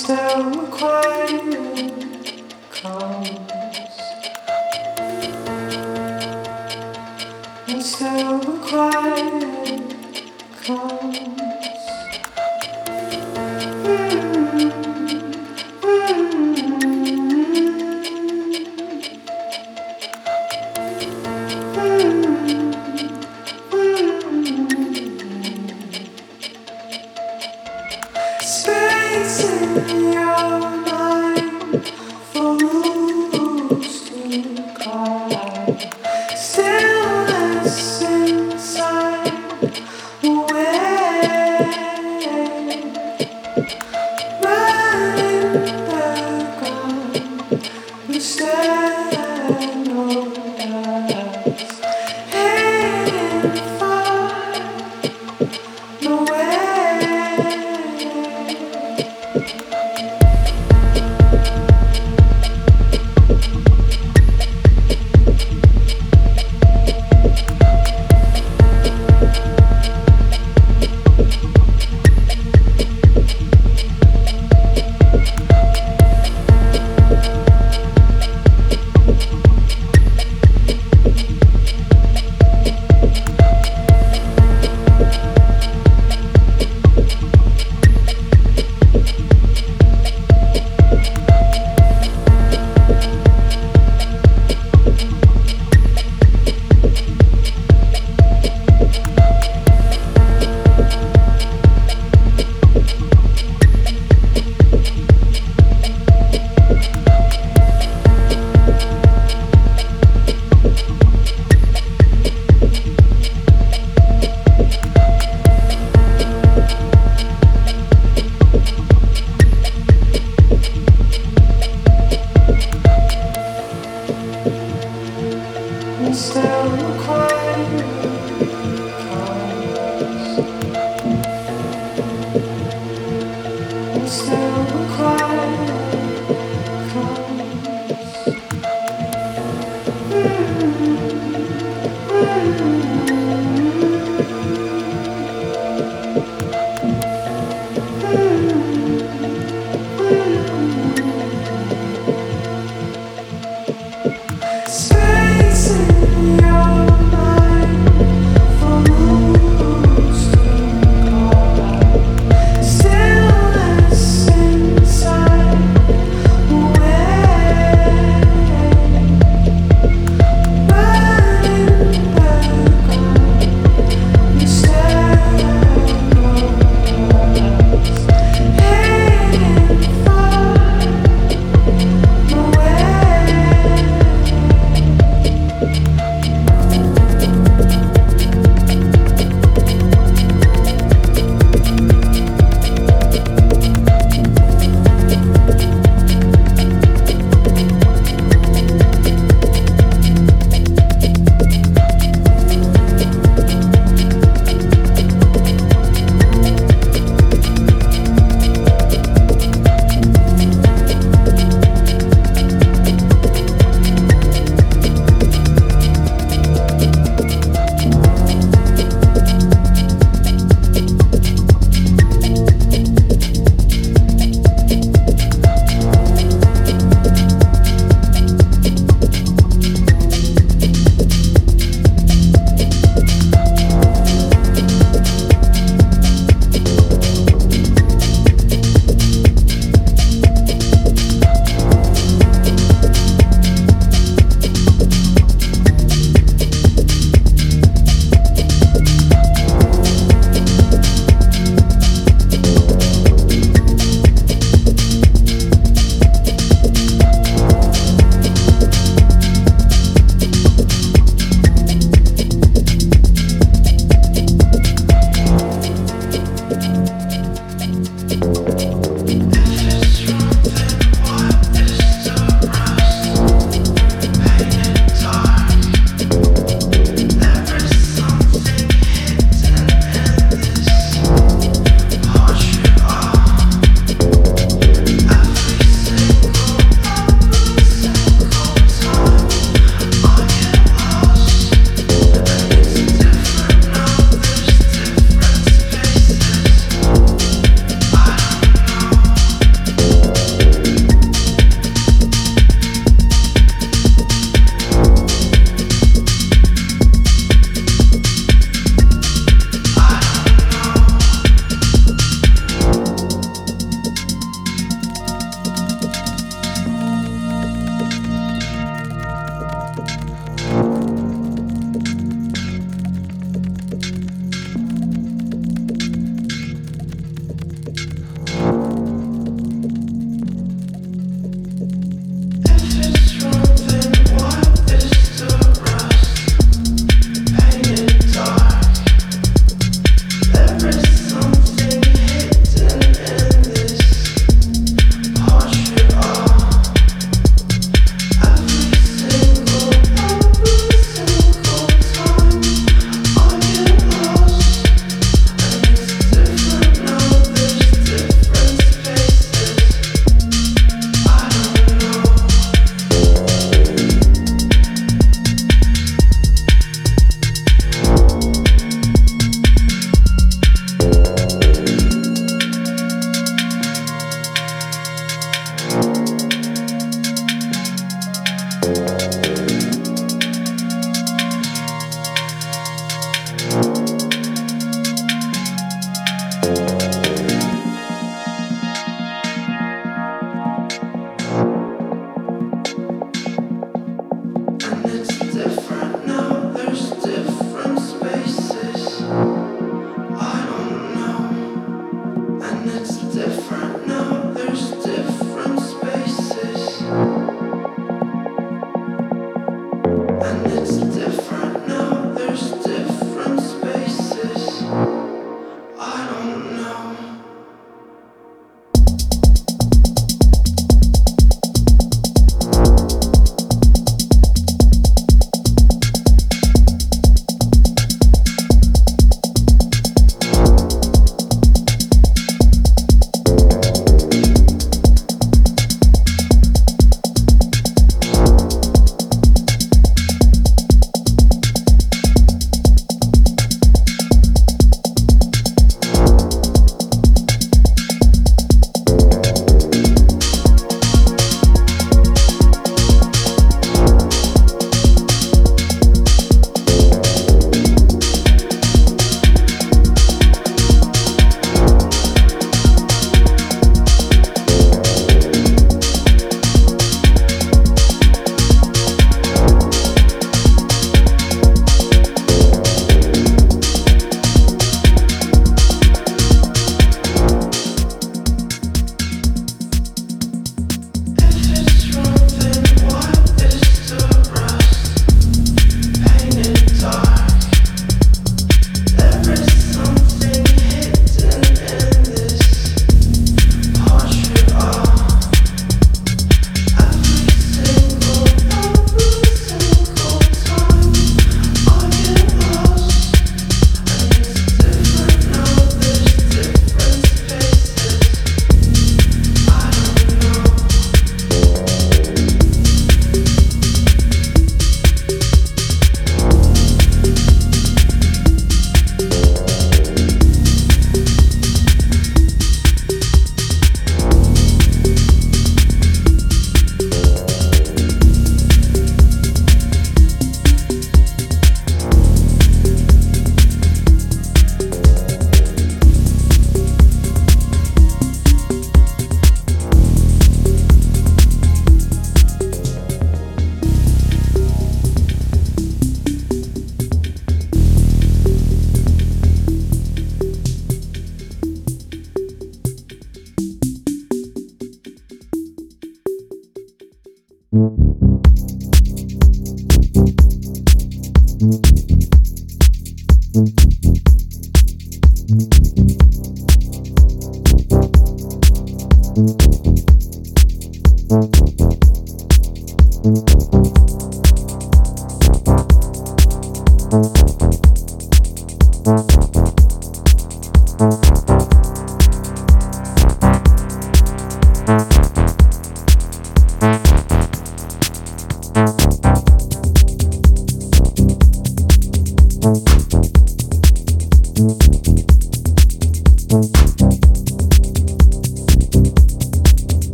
still quiet.